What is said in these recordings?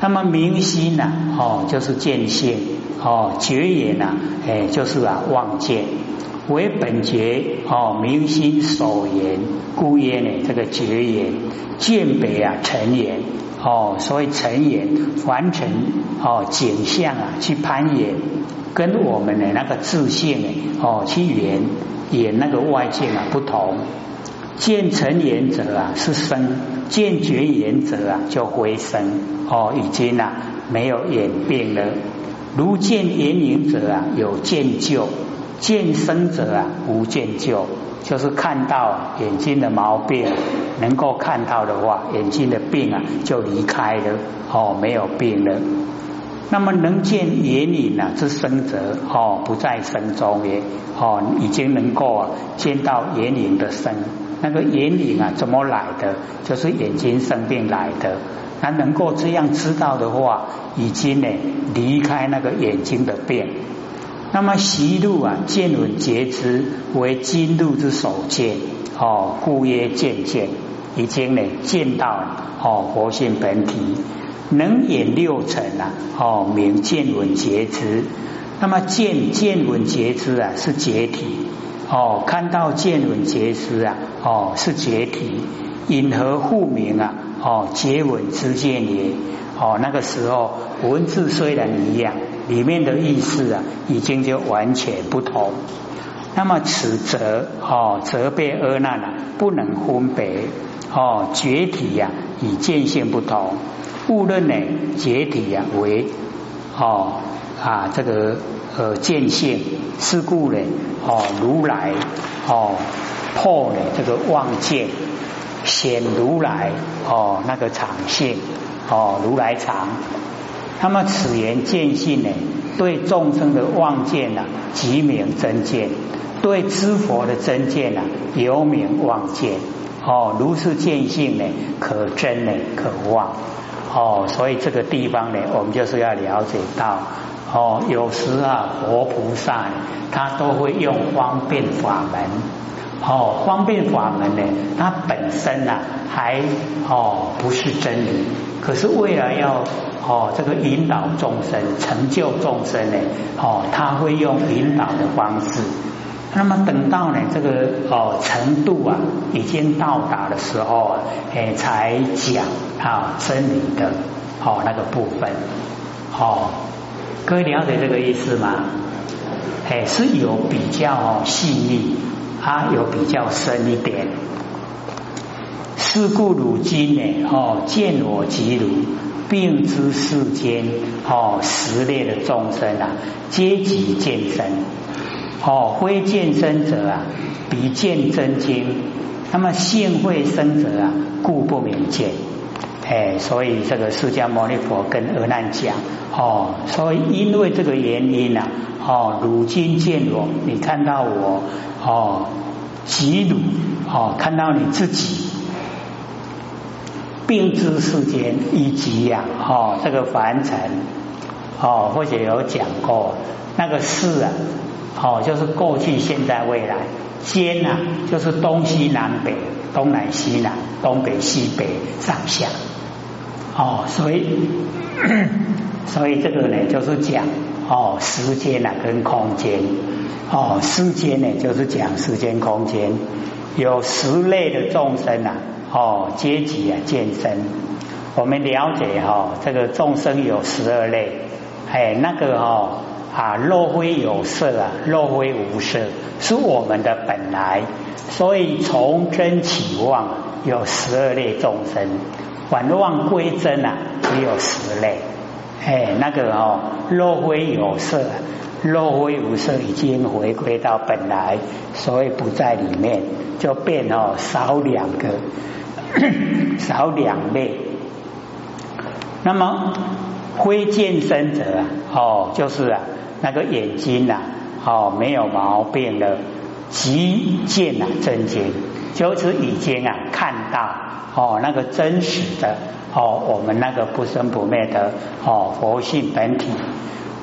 那么明心呐，哦，就是见性，哦，觉也呐，哎，就是啊，望见。为本觉，哦，明心所言，故曰呢，这个觉言，见别啊，成言，哦，所以成言完成，哦，景象啊，去攀岩，跟我们的那个自信呢，哦，去圆演那个外界啊不同。见成言者啊是生，见觉言者啊就回生，哦，已经啊没有演变了。如见眼影者啊有见旧，见生者啊无见旧，就是看到眼睛的毛病，能够看到的话，眼睛的病啊就离开了，哦，没有病了。那么能见眼影啊之生者，哦，不在生中也，哦，已经能够啊见到眼影的生。那个眼影啊，怎么来的？就是眼睛生病来的。他能够这样知道的话，已经呢离开那个眼睛的病。那么习路啊，见闻觉知为经路之首见，哦，故曰见见，已经呢见到哦活性本体，能演六尘啊，哦名见闻觉知。那么见见闻觉知啊，是解体。哦，看到见闻觉知啊，哦是解体，因何复名啊？哦，结闻之见也。哦，那个时候文字虽然一样，里面的意思啊，已经就完全不同。那么此则哦，责备阿难啊，不能分别。哦，觉体呀，与见性不同，误认呢解体呀为哦啊这个。呃，见性是故呢，哦，如来哦破呢这个妄见，显如来哦那个常性哦如来常。那么此言见性呢，对众生的妄见呐，即名真见；对知佛的真见呐，有名妄见。哦，如是见性呢，可真呢，可妄。哦，所以这个地方呢，我们就是要了解到。哦，有时啊，活菩萨他都会用方便法门。哦，方便法门呢，它本身啊还哦不是真理，可是为了要哦这个引导众生、成就众生呢，哦他会用引导的方式。那么等到呢这个哦程度啊已经到达的时候啊，哎才讲啊真理的哦那个部分哦。各位了解这个意思吗？哎，是有比较细腻，啊，有比较深一点。是故如今呢，哦，见我即如，并知世间哦，十列的众生啊，皆即见身。哦，非见身者啊，比见真经。那么性会生者啊，故不明见。哎，所以这个释迦牟尼佛跟阿难讲，哦，所以因为这个原因呐，哦，如今见我，你看到我，哦，即汝，哦，看到你自己，并知世间以及呀，哦，这个凡尘，哦，或者有讲过那个事啊，哦，就是过去、现在、未来，间呐，就是东西南北、东南西南、东北西北、上下。哦，所以，所以这个呢，就是讲哦，时间啊跟空间，哦，时间呢就是讲时间空间，有十类的众生啊，哦，阶级啊见身，我们了解哈，这个众生有十二类，哎，那个哈啊，若非有色啊，若非无色，是我们的本来，所以从真起妄有十二类众生。反妄归真啊，只有十类，哎，那个哦，若非有色，若非无色，已经回归到本来，所以不在里面，就变哦少两个，少两类。那么非见身者啊，哦，就是啊那个眼睛呐，哦没有毛病了，即见啊真经，就是已经啊看到。哦，那个真实的哦，我们那个不生不灭的哦佛性本体。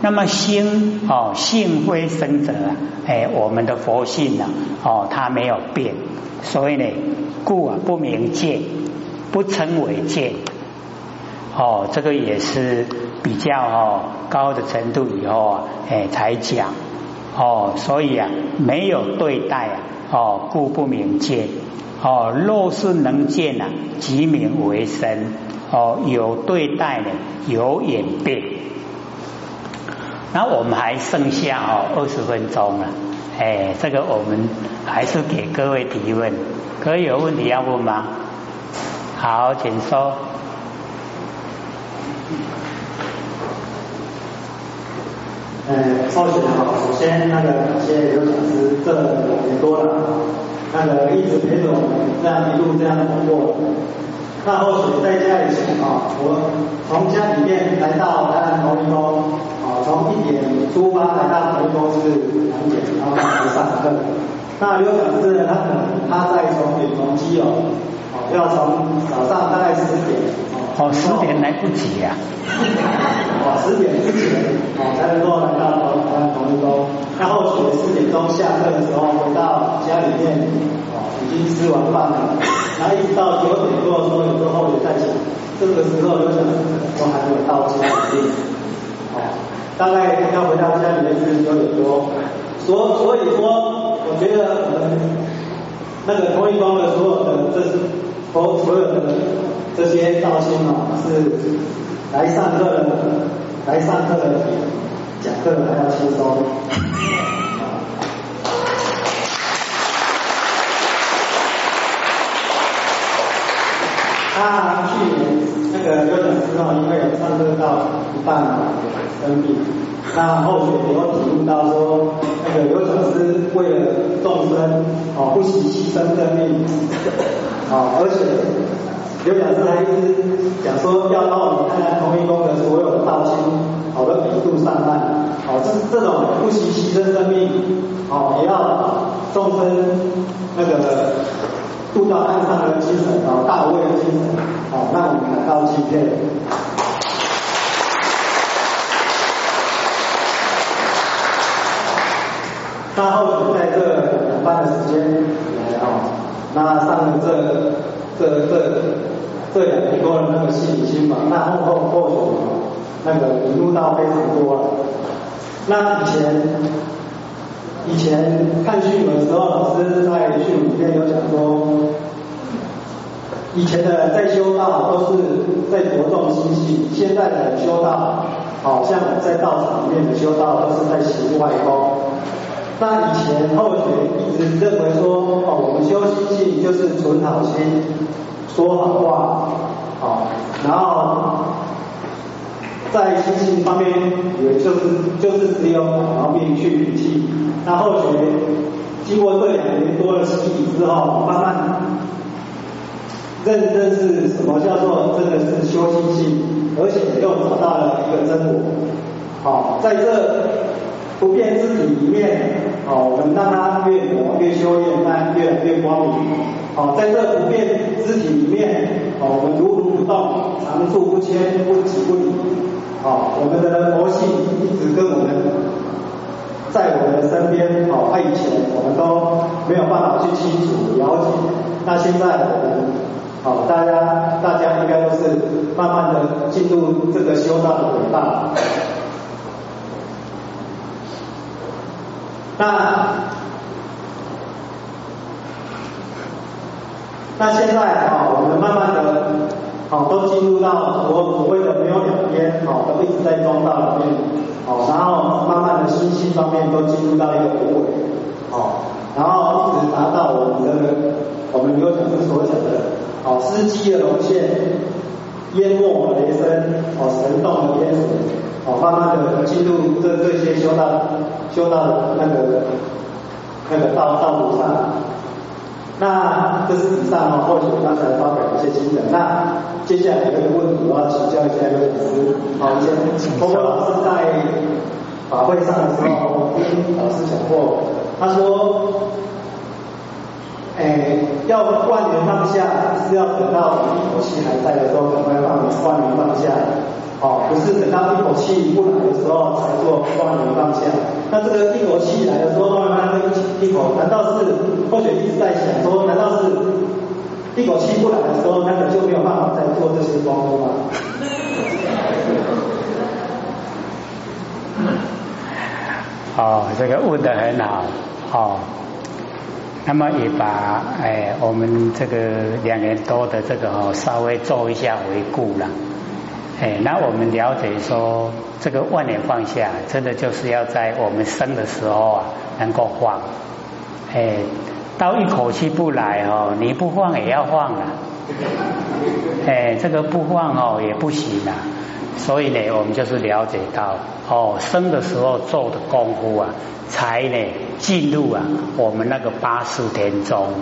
那么心哦，性非生者啊，哎，我们的佛性呢哦，它没有变，所以呢，故啊不明见，不称为见。哦，这个也是比较哦高的程度以后啊，哎才讲哦，所以啊没有对待啊哦，故不明见哦，若是能见啊，即名为身哦，有对待呢，有演变。那我们还剩下哦二十分钟了，哎，这个我们还是给各位提问，各位有问题要问吗？好，请说。呃，少学好，首先那个感谢刘讲师这两年多了，那个一直陪着我们这样一路这样通过。那后续在家里请啊，我从家里面来到台南同一中，啊，从一点出发来到同一中是两点，然后来上课。那刘讲师，他可能他在从远从基哦，哦，要从早上大概十点，哦，十点来不及呀。哦，十点之前哦才能够来到台南同一中。那后续四点钟下课的时候回到家里面，哦，已经吃完饭了。然后一直到九点多的时候，有时候也在想，这个时候就想都还没有到家里面，哦，大概要回到家里面是九点多，所所以说，我觉得我们那个同一光的所有的这是所所有的这些道心啊，是来上课的，来上课的讲课的还要轻松。他去年那个有讲师哦，因为有上课到一半生病，那后续也有体悟到说，那个有讲师为了众生哦，不惜牺牲生命，哦，而且有讲师还一直讲说要到你看看同一宫的所有的道亲，好的比度上岸，哦，这这种不惜牺牲生命，哦，也要众生那个。渡到岸上的精神，哦，大无畏的精神，哦，让我们感到敬佩。那后在这两半的时间来哦，那上了这这这这两年多的那个信心嘛，那后后或许那个引入到非常多了。那以前。以前看训的时候，老师在训里面有讲说，以前的在修道都是在着重心性，现在的修道，好像在道场里面的修道都是在行外功。那以前后学一直认为说，哦，我们修心性就是存好心，说好话，好，然后。在心性方面，也就是就是只有毛病去摒弃。那后学经过这两年多的洗礼之后，慢慢认认识什么叫做真的是修心性，而且又找到了一个真我。好，在这不变之体里面，好，我们让它越磨越修炼，那越来越光明。好，在这不变之体里面，好，我们如如不动，常住不迁，不己不离。好，我们的佛性一直跟我们在我们的身边。好，他以前我们都没有办法去清楚了解。那现在我们，好，大家大家应该都是慢慢的进入这个修道的轨道。那那现在啊，我们慢慢的。好，都进入到所所谓的没有两边，好，都一直在中道里面，好，然后慢慢的心性方面都进入到一个无为，好，然后一直达到我们的我们刘讲师所讲的，好，司机的龙线，淹没雷声，好，神动的天水，好，慢慢的进入这这些修道修道那个那个道道路上。那这是以上哦，或许刚才发表一些心得。那接下来有一个问题，我要请教一下刘老师。好，以前波波老师在法会上的时候，听老师讲过，他说，诶，要万能放下，是要等到一口气还在的时候，慢慢放；万能放下，哦，不是等到一口气不来的时候才做万能放下。那这个一口气来的时候，慢慢一一口，难道是或许一直在想说，难道是一口气不来的时候，那个就没有办法再做这些功夫吗？哦，这个问的很好，哦。那么也把哎我们这个两年多的这个哦稍微做一下回顾了。哎，那我们了解说，这个万年放下，真的就是要在我们生的时候啊能够放。哎，到一口气不来哦，你不放也要放啊。哎，这个不放哦也不行啊。所以呢，我们就是了解到哦，生的时候做的功夫啊，才呢进入啊我们那个八四天中。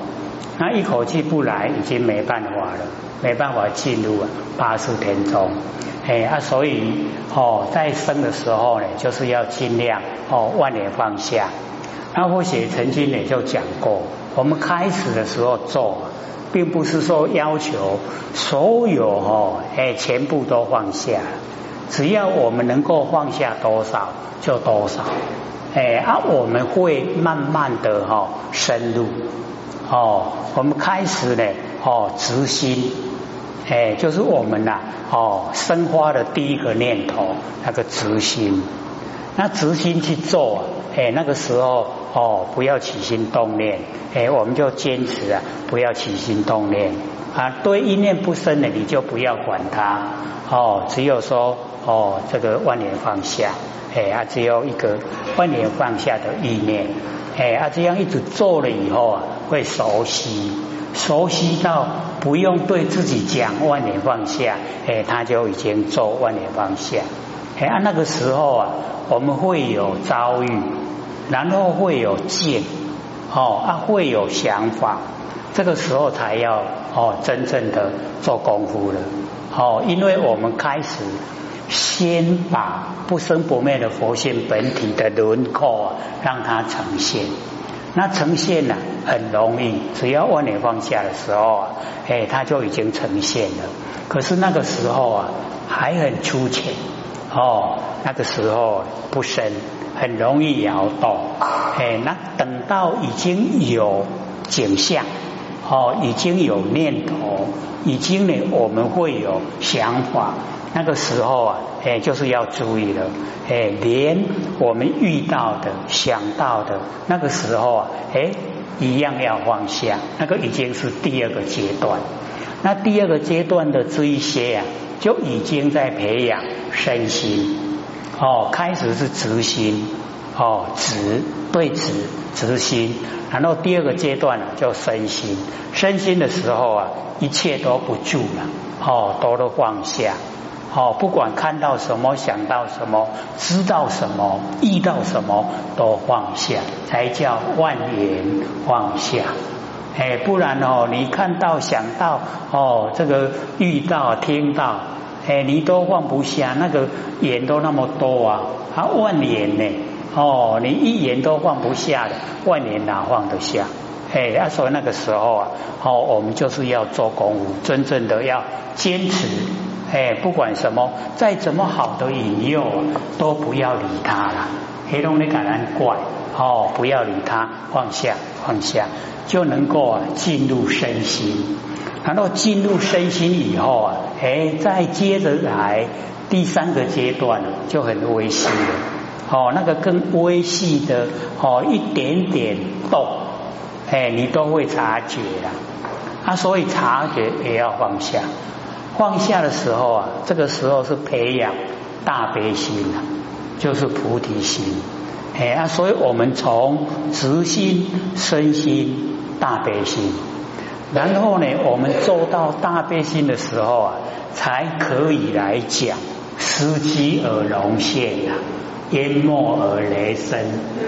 那一口气不来，已经没办法了，没办法进入啊八四天中。哎啊，所以哦，在生的时候呢，就是要尽量哦万年放下。那或许曾经也就讲过，我们开始的时候做，并不是说要求所有哦哎全部都放下。只要我们能够放下多少就多少，哎啊，我们会慢慢的哈深入哦。我们开始呢哦执心，哎，就是我们呐哦生发的第一个念头那个执心，那执心去做，哎，那个时候哦不要起心动念，哎，我们就坚持啊不要起心动念啊，对一念不生的你就不要管它哦，只有说。哦，这个万年放下，哎啊，只有一个万年放下的意念，哎啊，这样一直做了以后啊，会熟悉，熟悉到不用对自己讲万年放下，哎，他就已经做万年放下，哎啊，那个时候啊，我们会有遭遇，然后会有见，哦啊，会有想法，这个时候才要哦真正的做功夫了，哦，因为我们开始。先把不生不灭的佛性本体的轮廓让它呈现，那呈现呢很容易，只要万年放下的时候啊，哎，它就已经呈现了。可是那个时候啊还很粗浅哦，那个时候不深，很容易摇动。哎，那等到已经有景象哦，已经有念头，已经呢我们会有想法。那个时候啊，哎，就是要注意了，哎，连我们遇到的、想到的，那个时候啊，哎，一样要放下。那个已经是第二个阶段。那第二个阶段的这一些啊，就已经在培养身心。哦，开始是直心，哦，直对直直心。然后第二个阶段呢，叫身心。身心的时候啊，一切都不住了，哦，都都放下。哦，不管看到什么，想到什么，知道什么，遇到什么，都放下，才叫万缘放下。哎，不然哦，你看到、想到，哦，这个遇到、听到，哎，你都放不下，那个缘都那么多啊，啊，万缘呢？哦，你一言都放不下的，万年哪放得下？哎，啊，所以那个时候啊，哦，我们就是要做功夫，真正的要坚持。哎，不管什么，再怎么好的引诱，都不要理他了。黑龙的感恩怪哦，不要理他，放下放下，就能够啊进入身心。然后进入身心以后啊，哎，再接着来第三个阶段就很微细了。哦，那个更微细的哦，一点点动，哎，你都会察觉啊。啊，所以察觉也要放下。放下的时候啊，这个时候是培养大悲心啊，就是菩提心。哎啊，所以我们从直心、身心、大悲心，然后呢，我们做到大悲心的时候啊，才可以来讲时机而融现啊，淹没而雷声，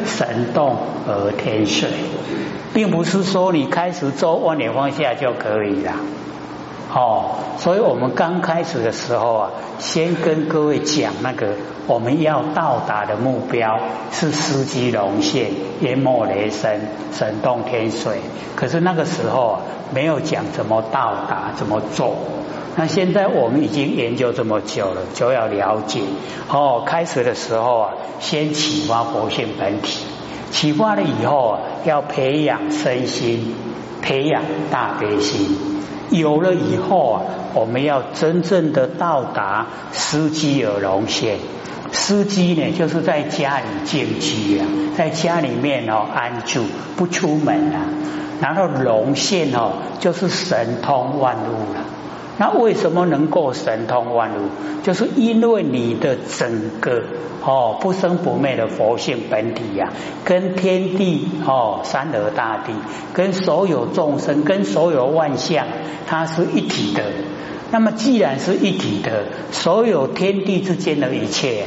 神动而天水，并不是说你开始做万年放下就可以了。哦，所以我们刚开始的时候啊，先跟各位讲那个我们要到达的目标是司机龙现淹没雷声神动天水，可是那个时候啊没有讲怎么到达怎么做。那现在我们已经研究这么久了，就要了解哦。开始的时候啊，先启发佛性本体，启发了以后啊，要培养身心，培养大悲心。有了以后啊，我们要真正的到达司机而龙现，司机呢，就是在家里静居啊，在家里面哦安住，不出门啊。然后龙现哦，就是神通万物了。那为什么能够神通万物？就是因为你的整个哦不生不灭的佛性本体呀，跟天地哦三德大地，跟所有众生，跟所有万象，它是一体的。那么既然是一体的，所有天地之间的一切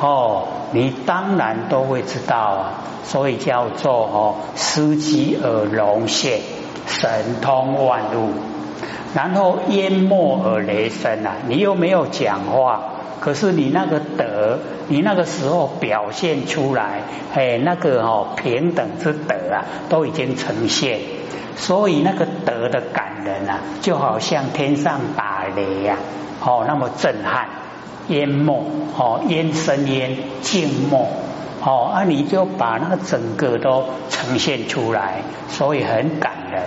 哦，你当然都会知道啊。所以叫做哦，司机而龙现，神通万物。然后淹没而雷声啊！你又没有讲话，可是你那个德，你那个时候表现出来，哎，那个哦平等之德啊，都已经呈现。所以那个德的感人啊，就好像天上打雷呀，哦，那么震撼，淹没哦，淹深淹静默哦，啊，你就把那个整个都呈现出来，所以很感人。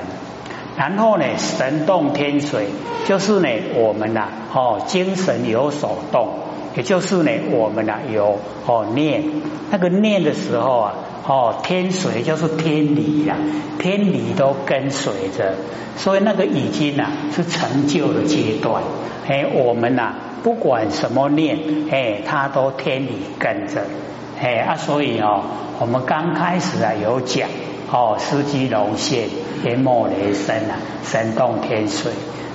然后呢，神动天水，就是呢，我们呐，哦，精神有所动，也就是呢，我们呐有哦念，那个念的时候啊，哦，天水就是天理呀，天理都跟随着，所以那个已经呐是成就的阶段，哎，我们呐不管什么念，哎，它都天理跟着，哎啊，所以哦，我们刚开始啊有讲。哦，司机龙现，天莫雷声啊，神动天水。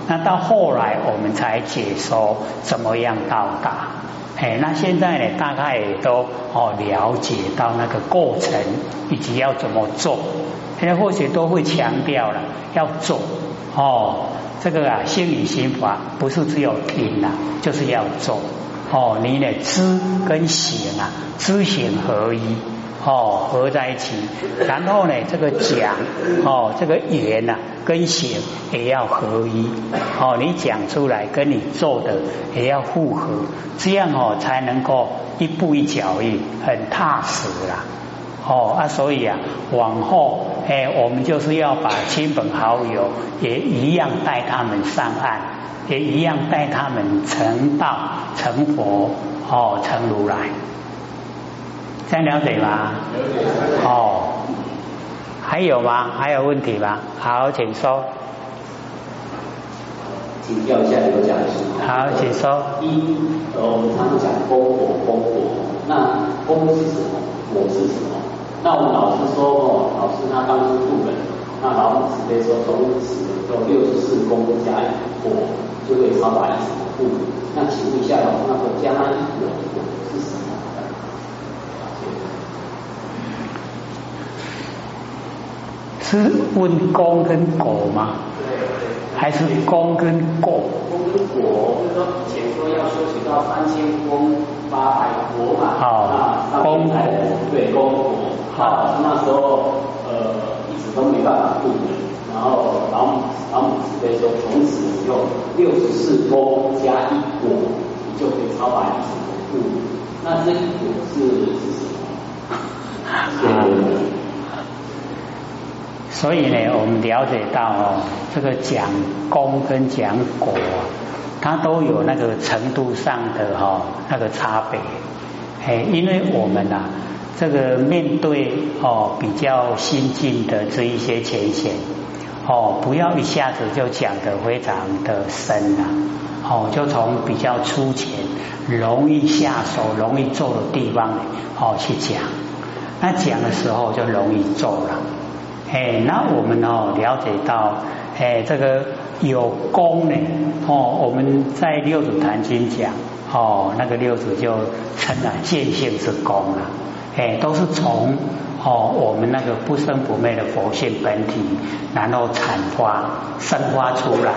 那到后来我们才解说怎么样到达。哎，那现在呢，大概也都哦了解到那个过程以及要怎么做。现在或许都会强调了要做哦，这个啊心理心法不是只有听啊，就是要做哦。你呢知跟行啊，知行合一。哦，合在一起，然后呢，这个讲哦，这个言呐跟行也要合一哦，你讲出来跟你做的也要符合，这样哦才能够一步一脚印，很踏实啦。哦啊，所以啊，往后哎，我们就是要把亲朋好友也一样带他们上岸，也一样带他们成道成佛哦，成如来。这样了解吗？哦，还有吗？还有问题吗？好，请说。请教一下刘讲师。好，请说。一，呃，我们常常讲功果，功果，那功是什么？果是什么？那我们老师说哦，老师他当初入门，那老师直接说，从此就六十四功加一果，就会超达一什么故？那请问一下老师，那个加一果果是什么？是问功跟果吗？还是功跟果？功跟果，就是说以前说要修行到三千功八百果嘛。好，功果对功果。好，那时候呃一直都没办法度人，然后老母老母慈悲说，从此以后六十四功加一果，你就可以超百一十度。那这一果是是什么？所以呢，我们了解到哦，这个讲功跟讲果，它都有那个程度上的哈那个差别。哎，因为我们呐，这个面对哦比较新进的这一些浅显哦，不要一下子就讲的非常的深了，哦，就从比较粗浅、容易下手、容易做的地方哦去讲，那讲的时候就容易做了。哎，那我们哦了解到，哎，这个有功呢，哦，我们在六祖坛经讲，哦，那个六祖就称了见性之功了，哎，都是从哦我们那个不生不灭的佛性本体，然后阐发生发出来，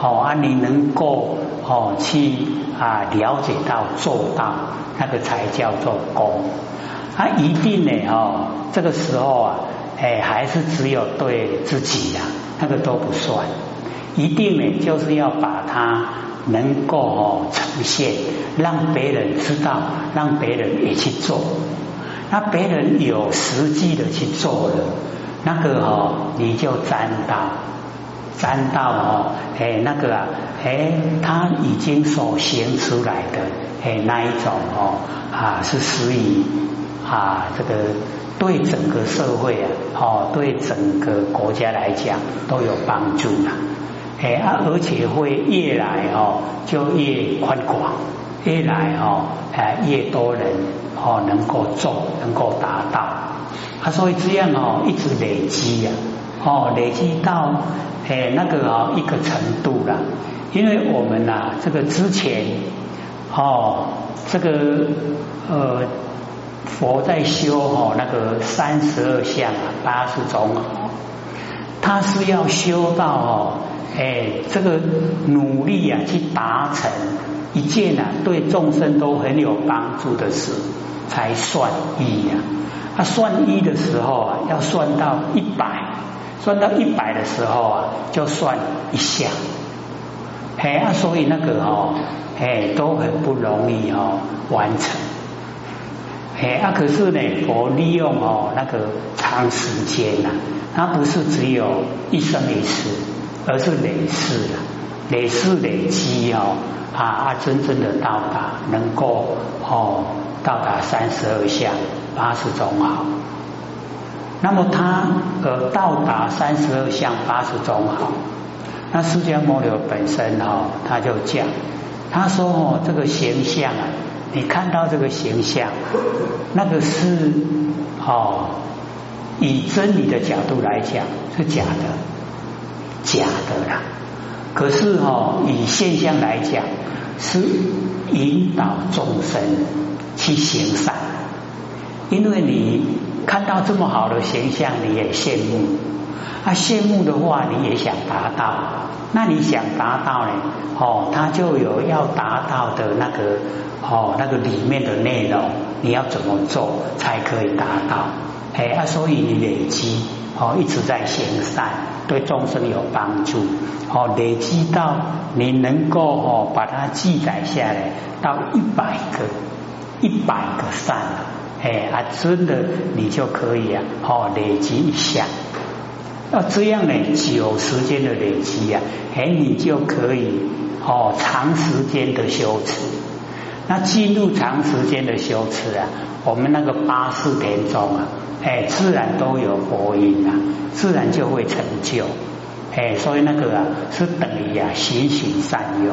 哦，啊，你能够哦去啊了解到做到，那个才叫做功，啊，一定呢，哦，这个时候啊。哎，还是只有对自己呀，那个都不算。一定呢，就是要把它能够哦呈现，让别人知道，让别人也去做。那别人有实际的去做了，那个哦，你就沾到，沾到哦，哎，那个啊，哎，他已经所行出来的，哎那一种哦啊是属于啊这个对整个社会啊哦对整个国家来讲都有帮助的，哎啊而且会越来哦就越宽广，越来哦哎越多人哦能够做能够达到，啊所以这样哦一直累积呀。哦，累积到诶那个啊一个程度了，因为我们呐这个之前哦这个呃佛在修哦那个三十二相啊八十种好，他是要修到哦诶这个努力啊去达成一件啊对众生都很有帮助的事才算一呀，他算一的时候啊要算到一百。算到一百的时候啊，就算一项，哎啊，所以那个哦，哎都很不容易哦完成，哎啊，可是呢，我利用哦那个长时间呐，它不是只有一生一次，而是累世啊，累世累积哦啊啊，真正的到达能够哦到达三十二相八十种好。那么他呃到达三十二相八十种好，那释迦牟尼本身哈他就讲，他说哦这个形象啊，你看到这个形象，那个是哦以真理的角度来讲是假的，假的啦。可是哦以现象来讲是引导众生去行善，因为你。看到这么好的形象，你也羡慕。啊，羡慕的话，你也想达到。那你想达到呢？哦，他就有要达到的那个哦，那个里面的内容，你要怎么做才可以达到？哎啊，所以你累积哦，一直在行善，对众生有帮助。哦，累积到你能够哦，把它记载下来到一百个，一百个善了。哎啊，真的，你就可以啊，哦，累积一下。要这样呢，久时间的累积啊，哎，你就可以哦，长时间的修持。那进入长时间的修持啊，我们那个八四田中啊，哎，自然都有佛音啊，自然就会成就。哎，所以那个啊，是等于啊，循循善诱。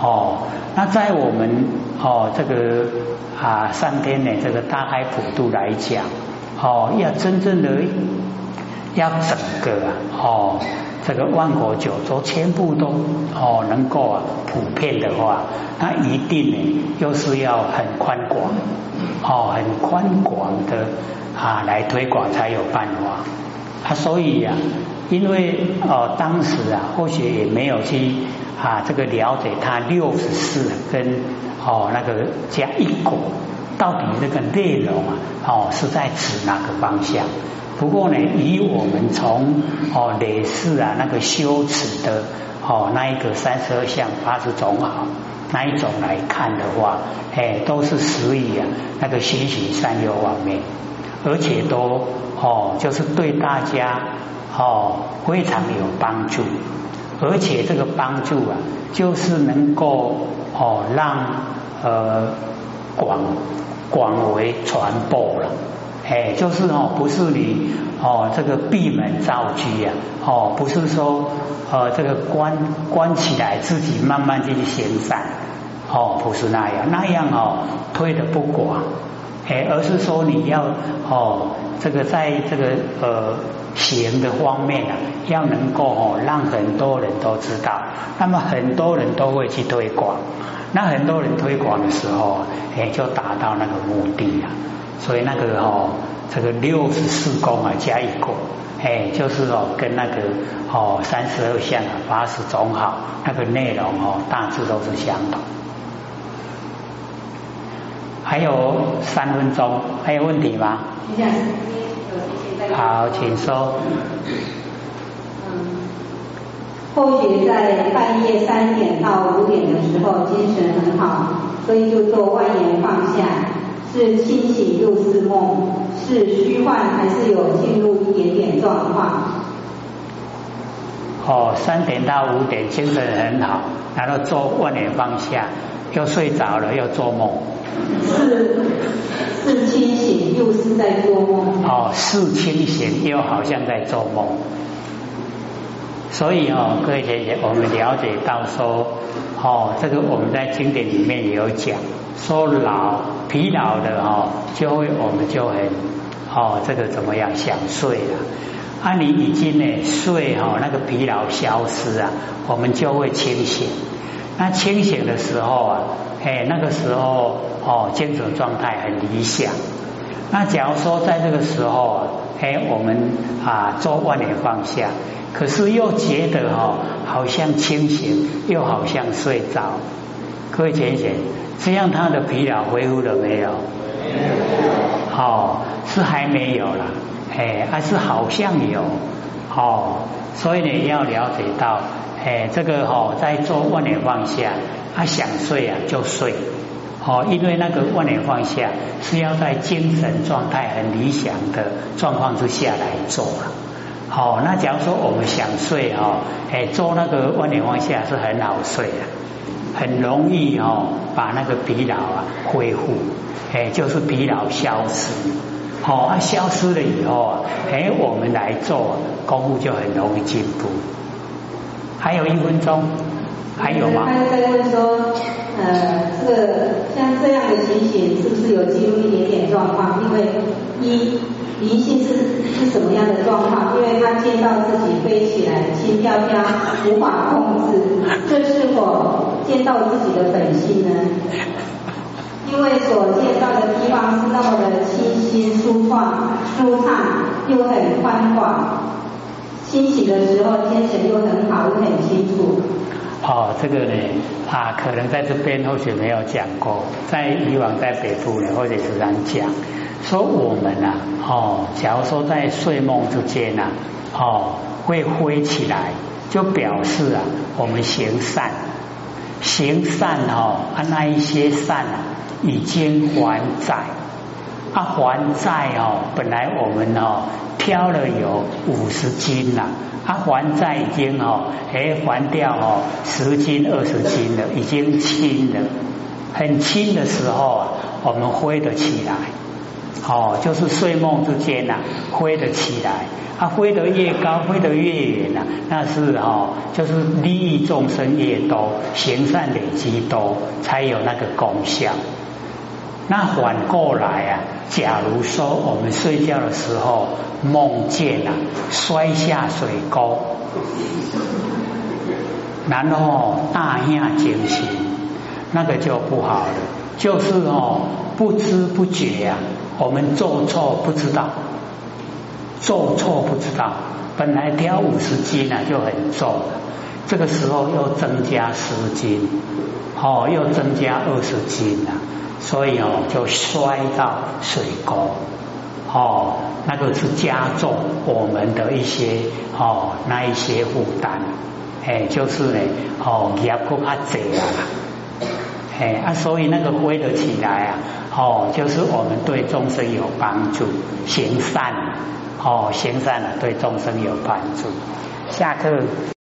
哦，那在我们哦这个。啊，上天呢，这个大海普度来讲，哦，要真正的要整个啊，哦，这个万国九州全部都哦能够啊普遍的话，那一定呢又是要很宽广，哦，很宽广的啊来推广才有办法。啊，所以呀，因为哦当时啊，或许也没有去啊这个了解他六十四跟。哦，那个加一果，到底这个内容啊，哦是在指哪个方向？不过呢，以我们从哦累世啊那个修持的哦那一个三十二相八十种好那一种来看的话，哎，都是属于啊那个循循善诱方面，而且都哦就是对大家哦非常有帮助，而且这个帮助啊，就是能够哦让。呃，广广为传播了，哎，就是哦，不是你哦，这个闭门造车啊，哦，不是说呃，这个关关起来自己慢慢去行善，哦，不是那样，那样哦，推的不广，哎，而是说你要哦，这个在这个呃行的方面啊，要能够哦，让很多人都知道，那么很多人都会去推广。那很多人推广的时候，哎，就达到那个目的了。所以那个哦，这个六十四功啊，加一个，哎，就是哦，跟那个哦三十二相啊，八十种好，那个内容哦，大致都是相同。还有三分钟，还有问题吗？好，请说。后学在半夜三点到五点的时候精神很好，所以就做万言放下，是清醒又是梦，是虚幻还是有进入一点点状况？哦，三点到五点精神很好，然后做万言放下，又睡着了，又做梦。是是清醒，又是在做梦。哦，是清醒，又好像在做梦。所以哦，各位姐姐，我们了解到说，哦，这个我们在经典里面也有讲，说老疲劳的哦，就会我们就很哦，这个怎么样想睡了？啊，你已经呢睡哦，那个疲劳消失啊，我们就会清醒。那清醒的时候啊，哎，那个时候哦，精神状态很理想。那假如说在这个时候啊，哎，我们啊做万年放下，可是又觉得哈，好像清醒，又好像睡着。各位姐姐，这样他的疲劳恢复了没有？没有。好，是还没有了，哎，还是好像有。哦，所以呢，要了解到。哎，这个哦，在做万年放下，他想睡啊就睡，哦，因为那个万年放下是要在精神状态很理想的状况之下来做了。好，那假如说我们想睡哈，哎，做那个万年放下是很好睡的，很容易哦，把那个疲劳啊恢复，哎，就是疲劳消失，好，啊，消失了以后啊，哎，我们来做功夫就很容易进步。还有一分钟，还有吗？他在问说，呃，这个像这样的情形，是不是有记录一点点状况？因为一灵性是是什么样的状况？因为他见到自己飞起来，轻飘飘，无法控制，这是否见到自己的本性呢？因为所见到的地方是那么的清新、舒畅、舒畅，又很宽广。清醒的时候，精神又很好，又很清楚。哦，这个呢，啊，可能在这边或许没有讲过，在以往在北部呢，或者是常讲，说我们啊，哦，假如说在睡梦之间呐，哦，会飞起来，就表示啊，我们行善，行善哦，啊，那一些善啊，已经还债，啊，还债哦，本来我们哦。飘了有五十斤了，他还债已经哦，哎还掉哦十斤二十斤了，已经轻了，很轻的时候啊，我们挥得起来，哦，就是睡梦之间呐，挥得起来，啊挥得越高，挥得越远呐，那是哦，就是利益众生越多，行善累积多，才有那个功效。那反过来啊，假如说我们睡觉的时候梦见啊摔下水沟，然后大下惊醒，那个就不好了。就是哦，不知不觉啊，我们做错不知道，做错不知道，本来挑五十斤啊就很重了，这个时候又增加十斤，哦，又增加二十斤了。所以哦，就摔到水沟，哦，那个是加重我们的一些哦那一些负担，哎，就是呢，哦压过较济啊，哎啊，所以那个挥得起来啊，哦，就是我们对众生有帮助，行善，哦，行善了对众生有帮助。下课。